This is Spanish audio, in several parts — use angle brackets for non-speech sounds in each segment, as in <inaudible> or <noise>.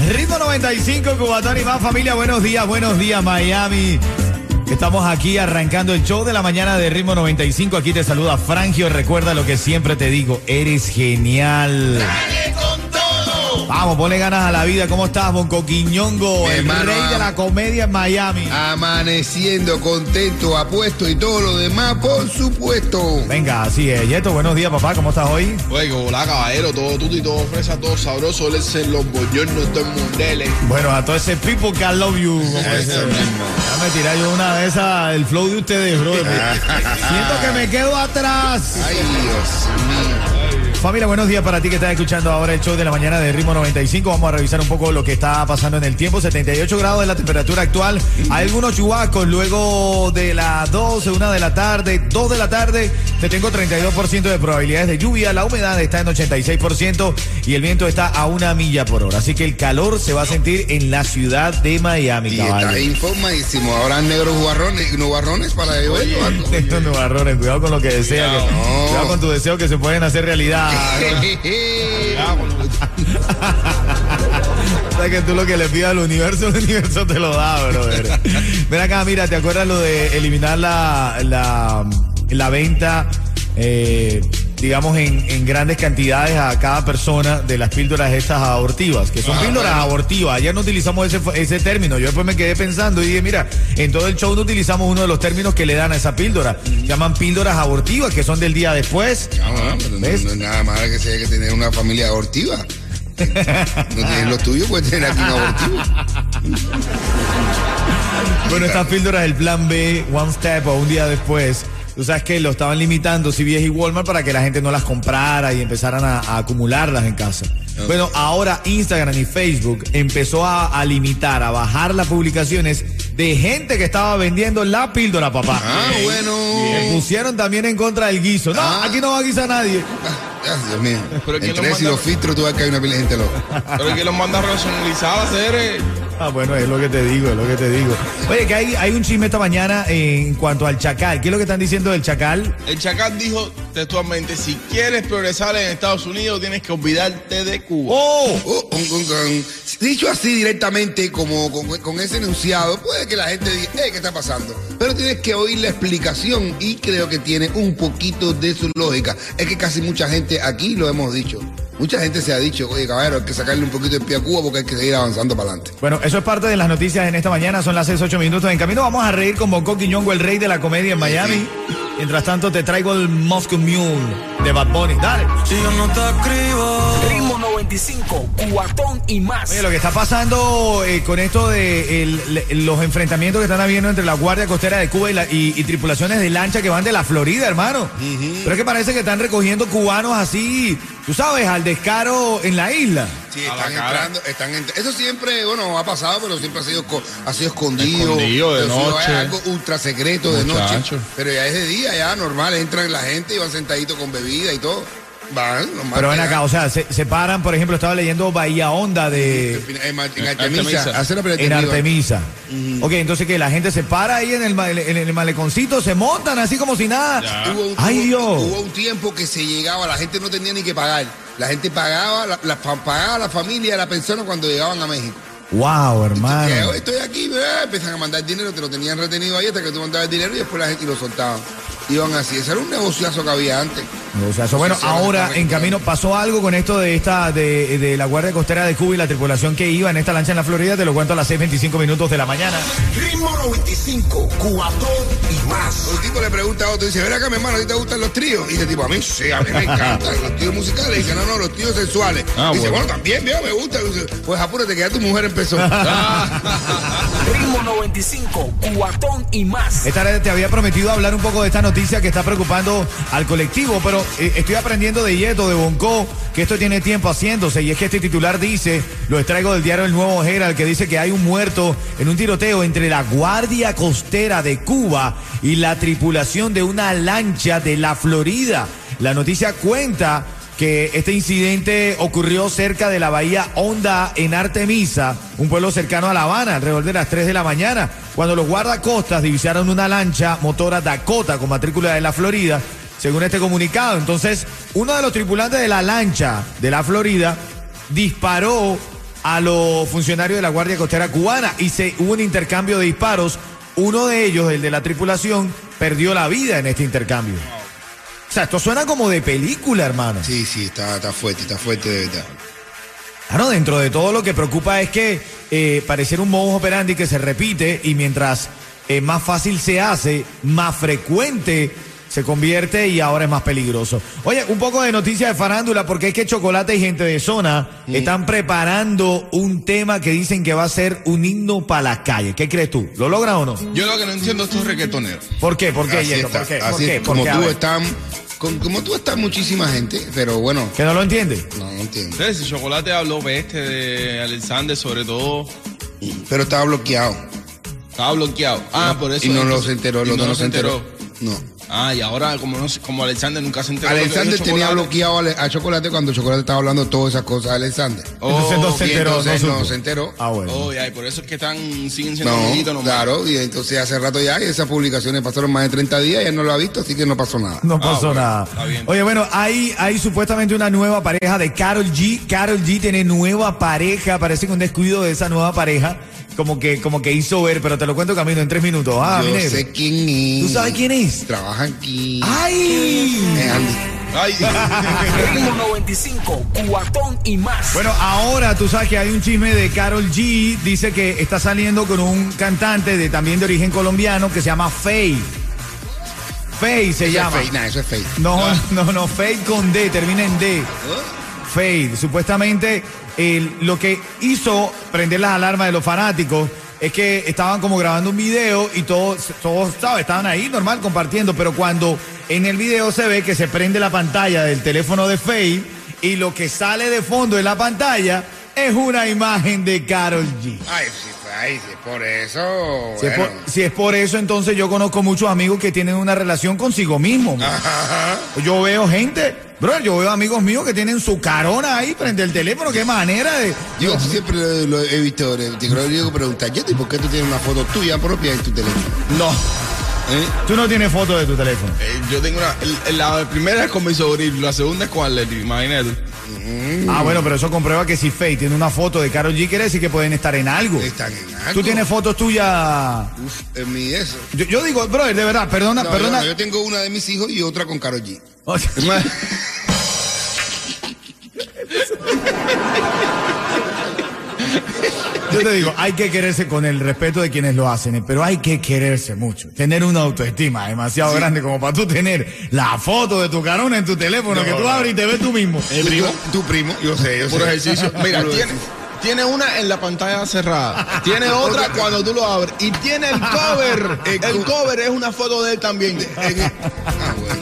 Ritmo 95, Cubatón y más familia. Buenos días, buenos días, Miami. Estamos aquí arrancando el show de la mañana de Ritmo 95. Aquí te saluda Frangio. Recuerda lo que siempre te digo, eres genial. Vamos, ponle ganas a la vida. ¿Cómo estás, Bonco Quiñongo? Mi El hermano, rey de la comedia en Miami. Amaneciendo, contento, apuesto y todo lo demás, por supuesto. Venga, así es. Yeto, buenos días, papá. ¿Cómo estás hoy? Oye, hola caballero, todo tuto y todo fresa, todo sabroso, les en los bollornos, todo el mundeles. Bueno, a todo ese people que I love you. como Eso mismo. Déjame tirar yo una de esas, el flow de ustedes, bro. <laughs> Siento que me quedo atrás. Ay, Dios mío. Familia, buenos días para ti que estás escuchando ahora el show de la mañana de Ritmo 95. Vamos a revisar un poco lo que está pasando en el tiempo. 78 grados de la temperatura actual. Hay algunos chubascos luego de las 12, 1 de la tarde, 2 de la tarde. Te tengo 32% de probabilidades de lluvia. La humedad está en 86% y el viento está a una milla por hora. Así que el calor se va a sentir en la ciudad de Miami, Y está informadísimo. Ahora negros guarrones, nubarrones para ellos. <laughs> Estos nubarrones, cuidado con lo que desea. que- Cuidado. cuidado con tus deseos que se pueden hacer realidad. O <laughs> sea que tú lo que le pidas al universo, el universo te lo da, brother. Ven acá, mira, ¿te acuerdas lo de eliminar la, la, la venta, eh, digamos, en, en grandes cantidades a cada persona de las píldoras estas abortivas? Que son Ah, píldoras bueno. abortivas. Ayer no utilizamos ese, ese término. Yo después me quedé pensando y dije, mira, en todo el show no utilizamos uno de los términos que le dan a esa píldora. Se llaman píldoras abortivas, que son del día después. Ah, pero no, es nada más que sea que tener una familia abortiva. No tienes lo tuyo, puedes tener aquí un abortivo. <laughs> Bueno, estas píldoras del plan B, One Step o un día después, tú sabes que lo estaban limitando CVS y Walmart para que la gente no las comprara y empezaran a, a acumularlas en casa. Bueno, ahora Instagram y Facebook empezó a, a limitar, a bajar las publicaciones de gente que estaba vendiendo la píldora, papá. Ah, bueno. Se pusieron también en contra del guiso. No, Ah. aquí no va a guisar nadie. Ah, Dios mío. Pero ¿quién Entre manda? los filtros, tú ves que hay una pila de gente loca. Pero que los manda a racionalizar a hacer eh. Ah, bueno, es lo que te digo, es lo que te digo. Oye, que hay, hay un chisme esta mañana en cuanto al chacal. ¿Qué es lo que están diciendo del chacal? El Chacal dijo textualmente, si quieres progresar en Estados Unidos tienes que olvidarte de Cuba. ¡Oh! Oh, con- con- con- dicho así directamente, como con, con ese enunciado, puede que la gente diga, "Eh, ¿qué está pasando? Pero tienes que oír la explicación y creo que tiene un poquito de su lógica. Es que casi mucha gente aquí lo hemos dicho. Mucha gente se ha dicho, oye, caballero, hay que sacarle un poquito de pie a Cuba porque hay que seguir avanzando para adelante. Bueno, eso es parte de las noticias en esta mañana. Son las 6, 8 minutos en camino. Vamos a reír con Bonco Quiñongo, el rey de la comedia en Miami. Mientras tanto, te traigo el Moscow Mule de Bad Bunny. Dale. Si yo no te escribo. Ritmo 95, cuatón y más. Oye, lo que está pasando eh, con esto de el- le- los enfrentamientos que están habiendo entre la Guardia Costera de Cuba y, la- y- y tripulaciones de lancha que van de la Florida, hermano. Pero es que parece que están recogiendo cubanos así, tú sabes, al descaro en la isla. Sí, están entrando, están ent- Eso siempre, bueno, ha pasado, pero siempre ha sido, ha sido escondido. Escondido, de sido noche. algo ultra secreto de noche. Pero ya es de día, ya normal, entran la gente y van sentaditos con bebida y todo. Van. Pero ven acá, o sea, se, se paran, por ejemplo, estaba leyendo Bahía Honda de... En, Artemisa. En. Artemisa. Ok, entonces que la gente se para ahí en el, en el maleconcito, se montan así como si nada. Hubo un, Ay, hubo- Dios. hubo un tiempo que se llegaba, la gente no tenía ni que pagar. La gente pagaba, la, la- pagaba la familia, la persona cuando llegaban a México. Wow, hermano. estoy aquí, eh, empiezan a mandar dinero, te lo tenían retenido ahí hasta que tú mandabas el dinero y después la gente lo soltaba. Iban así, ese era un negociazo que había antes. O sea, eso, bueno, ahora en camino pasó algo con esto de esta de, de la Guardia Costera de Cuba y la tripulación que iba en esta lancha en la Florida. Te lo cuento a las 6:25 minutos de la mañana. Ritmo 95, cuatón y más. Un tipo le pregunta a otro, dice, ven acá mi hermano, ¿a ti te gustan los tríos? Y dice tipo, a mí sí, a mí me encantan los tríos musicales. Y dice, no, no, los tríos sexuales. Ah, dice, bueno. bueno, también, mira, me gusta. Dice, pues apúrate que ya tu mujer empezó. <laughs> Ritmo 95, cuatón y más. Esta vez te había prometido hablar un poco de esta noticia noticia que está preocupando al colectivo, pero eh, estoy aprendiendo de Yeto, de Bonco, que esto tiene tiempo haciéndose. Y es que este titular dice, lo extraigo del diario El Nuevo Herald, que dice que hay un muerto en un tiroteo entre la Guardia Costera de Cuba y la tripulación de una lancha de la Florida. La noticia cuenta que este incidente ocurrió cerca de la bahía Honda en Artemisa, un pueblo cercano a La Habana, alrededor de las 3 de la mañana, cuando los guardacostas divisaron una lancha motora Dakota con matrícula de la Florida, según este comunicado. Entonces, uno de los tripulantes de la lancha de la Florida disparó a los funcionarios de la Guardia Costera cubana y se hubo un intercambio de disparos. Uno de ellos, el de la tripulación, perdió la vida en este intercambio. O sea, esto suena como de película, hermano. Sí, sí, está, está fuerte, está fuerte de verdad. Claro, dentro de todo lo que preocupa es que eh, pareciera un modus operandi que se repite y mientras eh, más fácil se hace, más frecuente se convierte y ahora es más peligroso. Oye, un poco de noticia de farándula porque es que Chocolate y gente de zona están preparando un tema que dicen que va a ser un himno para la calle. ¿Qué crees tú? ¿Lo logran o no? Yo lo que no entiendo es estos reggaetoneros. ¿Por qué? ¿Por qué, Así Yeto? está, ¿Por qué? así ¿Por qué? es, ¿Por como qué? Tú ver. están, con- como tú está muchísima gente, pero bueno, ¿Que no lo entiende? no, no entiendo. Entonces, si Chocolate habló peste de Alexander, sobre todo, Pero estaba bloqueado. estaba bloqueado. Ah, por eso. y no entonces- lo se enteró, el y otro no no se enteró. No. Ah, y ahora, como, no, como Alexander nunca se enteró. Alexander tenía bloqueado a, Chocolate cuando Chocolate estaba hablando todas esas cosas a Alexander. Entonces no Oh, se enteró, entonces no no supo. se enteró. Ah, bueno. Oh, ya, y por eso es que están, siguen siendo No, amiguitos nomás. claro, y entonces hace rato ya y esas publicaciones pasaron más de 30 días y él no lo ha visto, así que no pasó nada. No pasó bueno, nada. está bien. Oye, bueno, hay, hay supuestamente una nueva pareja de Carol G. Carol G tiene nueva pareja. Parece que un descuido de esa nueva pareja. Como que, como que hizo ver, pero te lo cuento camino en tres minutos. Ah, Yo mi negro. sé quién es. ¿Tú sabes quién es? Trabaja aquí. ¡Ay! Es Andy. Ay, <laughs> Ritmo 95, cuatón y más. Bueno, ahora tú sabes que hay un chisme de Carol G. Dice que está saliendo con un cantante de también de origen colombiano que se llama Faye. Faye se Eso es llama. fake, nah, eso es fake. No, no, no, Faye con D, termina en D. Fade. Supuestamente lo que hizo prender las alarmas de los fanáticos es que estaban como grabando un video y todos, todos ¿sabes? estaban ahí normal compartiendo, pero cuando en el video se ve que se prende la pantalla del teléfono de Fade y lo que sale de fondo en la pantalla es una imagen de Carol G. Ay, sí, ay, sí, por eso. Si, es bueno. por, si es por eso, entonces yo conozco muchos amigos que tienen una relación consigo mismo. Ajá. Yo veo gente, bro, yo veo amigos míos que tienen su carona ahí frente al teléfono, qué manera de... Yo siempre lo, lo he visto, le- te creo que digo preguntar, Yeti, ¿por qué tú tienes una foto tuya propia en tu teléfono? No, ¿Eh? tú no tienes foto de tu teléfono. eh, yo tengo una. el- La primera es con mi sobrino, la segunda es con Atleti, imagínate. Ah, bueno, pero eso comprueba que si Faye tiene una foto de Carol G, quiere decir que pueden estar en algo. Están en algo. Tú tienes fotos tuyas... Uf, en mi eso. Yo, yo digo, brother, de verdad, perdona, No, perdona. yo, yo tengo una de mis hijos y otra con Karol G. <laughs> <laughs> Yo te digo, hay que quererse con el respeto de quienes lo hacen, eh, pero hay que quererse mucho. Tener una autoestima demasiado grande como para tú tener la foto de tu carona en tu teléfono No, que tú abres y te ves tú mismo. ¿El primo? Tu, primo, yo sé, yo sé. ejercicio. Mira, Puro tiene, una en la pantalla cerrada. Tiene otra cuando tú lo abres. Y tiene el cover. <laughs> El cover es una foto de él también. Ah, bueno.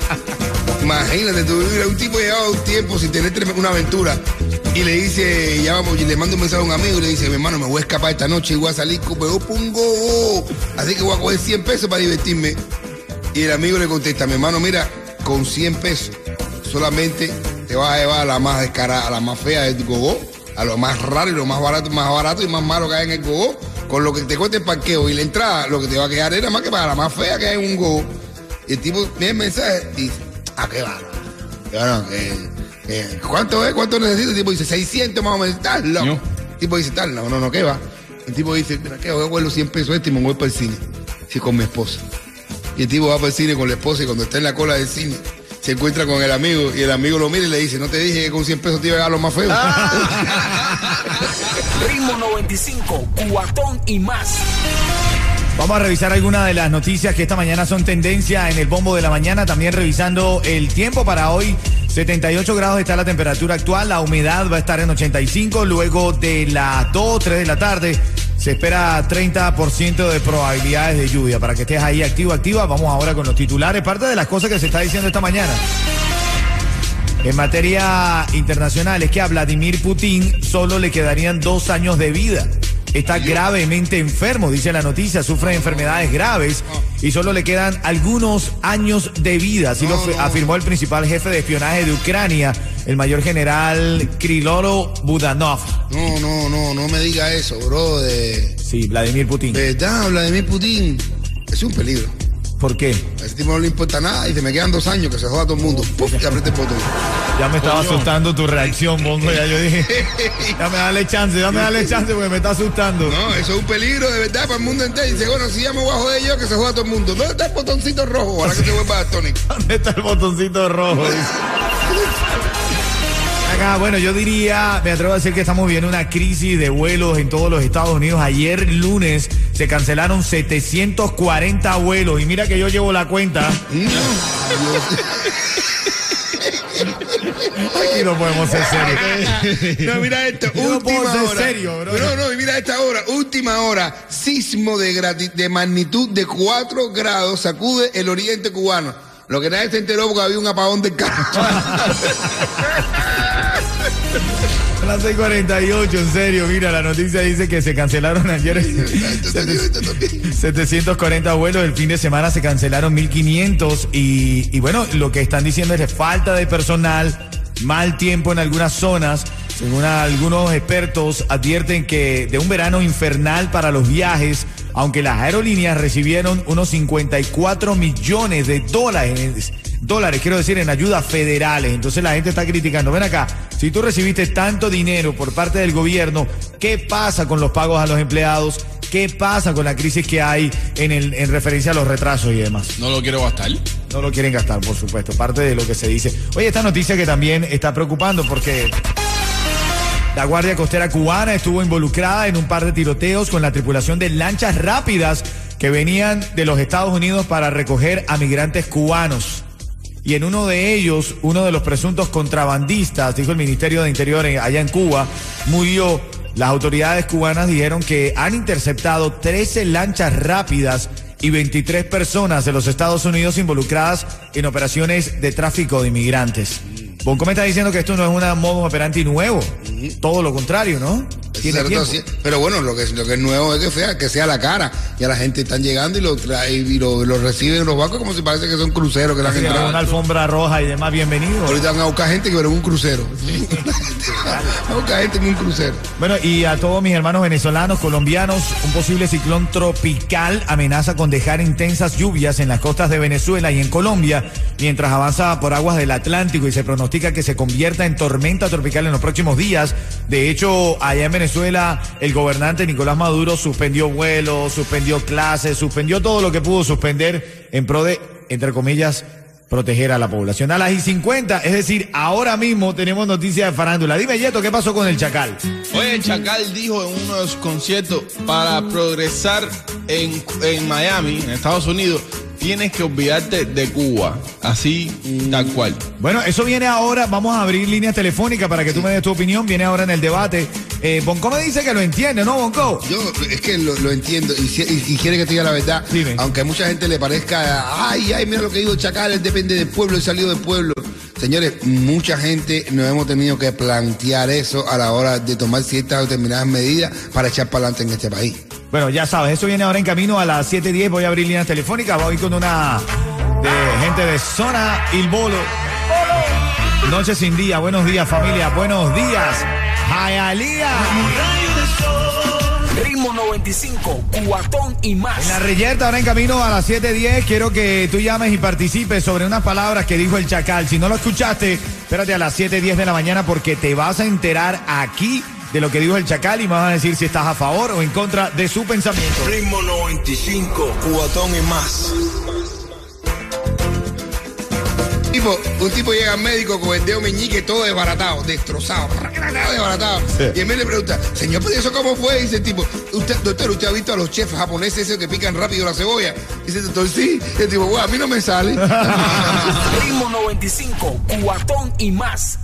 Imagínate, tú, un tipo llevaba un tiempo sin tener una aventura y le dice, ya vamos, y le manda un mensaje a un amigo y le dice, mi hermano, me voy a escapar esta noche y voy a salir yo pongo, así que voy a coger 100 pesos para divertirme. Y el amigo le contesta, mi hermano, mira, con 100 pesos solamente te vas a llevar a la más descarada, a la más fea del gogó, a lo más raro y lo más barato, más barato y más malo que hay en el gogó, con lo que te cueste el parqueo y la entrada, lo que te va a quedar era más que para la más fea que hay en un gogó. Y el tipo ve el mensaje y dice, ¿a qué va? Bueno, que, que, ¿cuánto es? ¿Cuánto necesito? El tipo dice, 600 más o menos. ¿Estás loco? No. El tipo dice, tal, no, no, no, ¿qué va? El tipo dice, mira, ¿qué? Voy a coger los 100 pesos este y me voy para el cine. Sí, con mi esposa. Y el tipo va para el cine con la esposa y cuando está en la cola del cine se encuentra con el amigo y el amigo lo mira y le dice, no te dije que con 100 pesos te iba a dar lo más feo. <laughs> Ritmo 95, cuatón y más. Vamos a revisar algunas de las noticias que esta mañana son tendencia en el bombo de la mañana. También revisando el tiempo para hoy. 78 grados está la temperatura actual. La humedad va a estar en 85. Luego de las 2 3 de la tarde Se espera 30% de probabilidades de lluvia. Para que estés ahí activo, activa. Vamos ahora con los titulares. Parte de las cosas que se está diciendo esta mañana. En materia internacional es que a Vladimir Putin solo le quedarían dos años de vida. Está gravemente enfermo, dice la noticia, sufre de enfermedades graves y solo le quedan algunos años de vida, así lo afirmó el principal jefe de espionaje de Ucrania, el mayor general Kryloro Budanov. No, no, no, no me diga eso, bro. De Sí, Vladimir Putin. verdad, Vladimir Putin es un peligro. ¿Por qué? A ese tipo no le importa nada y se me quedan dos años que se joda todo el mundo. Puf, y apriete el botón. Ya me estaba asustando tu reacción, Bongo, ya yo dije, <laughs> ya me dale chance, ya me dale chance porque me está asustando. No, eso es un peligro de verdad para el mundo entero. Y dice, bueno, si ya me voy a joder yo, que se joda todo el mundo. ¿Dónde está el botoncito rojo? Ahora que se vuelva Tony. <laughs> ¿Dónde está el botoncito rojo? <laughs> Acá, bueno, yo diría, me atrevo a decir que estamos viendo una crisis de vuelos en todos los Estados Unidos. Ayer lunes se cancelaron 740 vuelos y mira que yo llevo la cuenta. Aquí no podemos ser serios. No, mira esto, Yo no última ser hora. serio, bro. No, no, y mira esta hora, última hora. Sismo de, de magnitud de 4 grados sacude el oriente cubano. Lo que nadie se enteró porque había un apagón del carro. <laughs> Son las 6:48, en serio, mira, la noticia dice que se cancelaron ayer 740 <laughs> vuelos, el fin de semana se cancelaron 1500 y, y bueno, lo que están diciendo es que falta de personal, mal tiempo en algunas zonas. Según algunos expertos, advierten que de un verano infernal para los viajes, aunque las aerolíneas recibieron unos 54 millones de dólares dólares, quiero decir, en ayudas federales. Entonces la gente está criticando. Ven acá, si tú recibiste tanto dinero por parte del gobierno, ¿qué pasa con los pagos a los empleados? ¿Qué pasa con la crisis que hay en, el, en referencia a los retrasos y demás? No lo quiero gastar. No lo quieren gastar, por supuesto, parte de lo que se dice. Oye, esta noticia que también está preocupando porque la Guardia Costera Cubana estuvo involucrada en un par de tiroteos con la tripulación de lanchas rápidas que venían de los Estados Unidos para recoger a migrantes cubanos. Y en uno de ellos, uno de los presuntos contrabandistas, dijo el Ministerio de Interior allá en Cuba, murió. Las autoridades cubanas dijeron que han interceptado 13 lanchas rápidas y 23 personas de los Estados Unidos involucradas en operaciones de tráfico de inmigrantes. Bonco me está diciendo que esto no es una modus operandi nuevo. Todo lo contrario, ¿no? Tiene Exacto, tiempo. sí. Pero bueno, lo que, lo que es nuevo es que sea, que sea la cara. Ya la gente están llegando y lo trae y lo, lo reciben en los bancos como si parece que son cruceros que la gente. una alfombra roja y demás, bienvenido. Ahorita van a buscar gente que pero en un crucero. <laughs> van a buscar gente en un crucero. Bueno, y a todos mis hermanos venezolanos, colombianos, un posible ciclón tropical amenaza con dejar intensas lluvias en las costas de Venezuela y en Colombia, mientras avanza por aguas del Atlántico y se pronostica que se convierta en tormenta tropical en los próximos días. De hecho, allá en Venezuela, el gobernante Nicolás Maduro suspendió vuelos, suspendió clases, suspendió todo lo que pudo suspender en pro de, entre comillas, proteger a la población. A las y 50, es decir, ahora mismo tenemos noticias de farándula. Dime, Yeto, ¿qué pasó con el Chacal? Oye, el Chacal dijo en uno de sus conciertos, para progresar en, en Miami, en Estados Unidos, tienes que olvidarte de Cuba. Así, tal cual. Bueno, eso viene ahora. Vamos a abrir líneas telefónicas para que tú me des tu opinión. Viene ahora en el debate. Eh, Bonco me dice que lo entiende, ¿no, Bonco? Yo es que lo, lo entiendo y, si- y- y quiere que te diga la verdad. Dime. Aunque a mucha gente le parezca, ay, ay, mira lo que digo Chacal, él depende del pueblo, él salió del pueblo. Señores, mucha gente nos hemos tenido que plantear eso a la hora de tomar ciertas determinadas medidas para echar para adelante en este país. Bueno, ya sabes, eso viene ahora en camino a las 7.10. Voy a abrir líneas telefónicas. Voy con una de gente de Zona Il Bolo. Noche sin día. Buenos días, familia. Buenos días. Jayalía. Ritmo 95, cuatón y más. En la reyerta, ahora en camino a las 7.10, quiero que tú llames y participes sobre unas palabras que dijo el Chacal. Si no lo escuchaste, espérate a las 7.10 de la mañana porque te vas a enterar aquí de lo que dijo el Chacal y me vas a decir si estás a favor o en contra de su pensamiento. Ritmo 95, cubatón y más. Tipo, un tipo llega al médico con el dedo meñique todo desbaratado, destrozado, desbaratado. Sí. Y el médico le pregunta, señor, pero eso cómo fue? Dice el tipo, usted, doctor, ¿usted ha visto a los chefs japoneses esos que pican rápido la cebolla? Dice el doctor, sí. Y el tipo, bueno, a mí no me sale. <laughs> Ritmo 95, cuatón y más.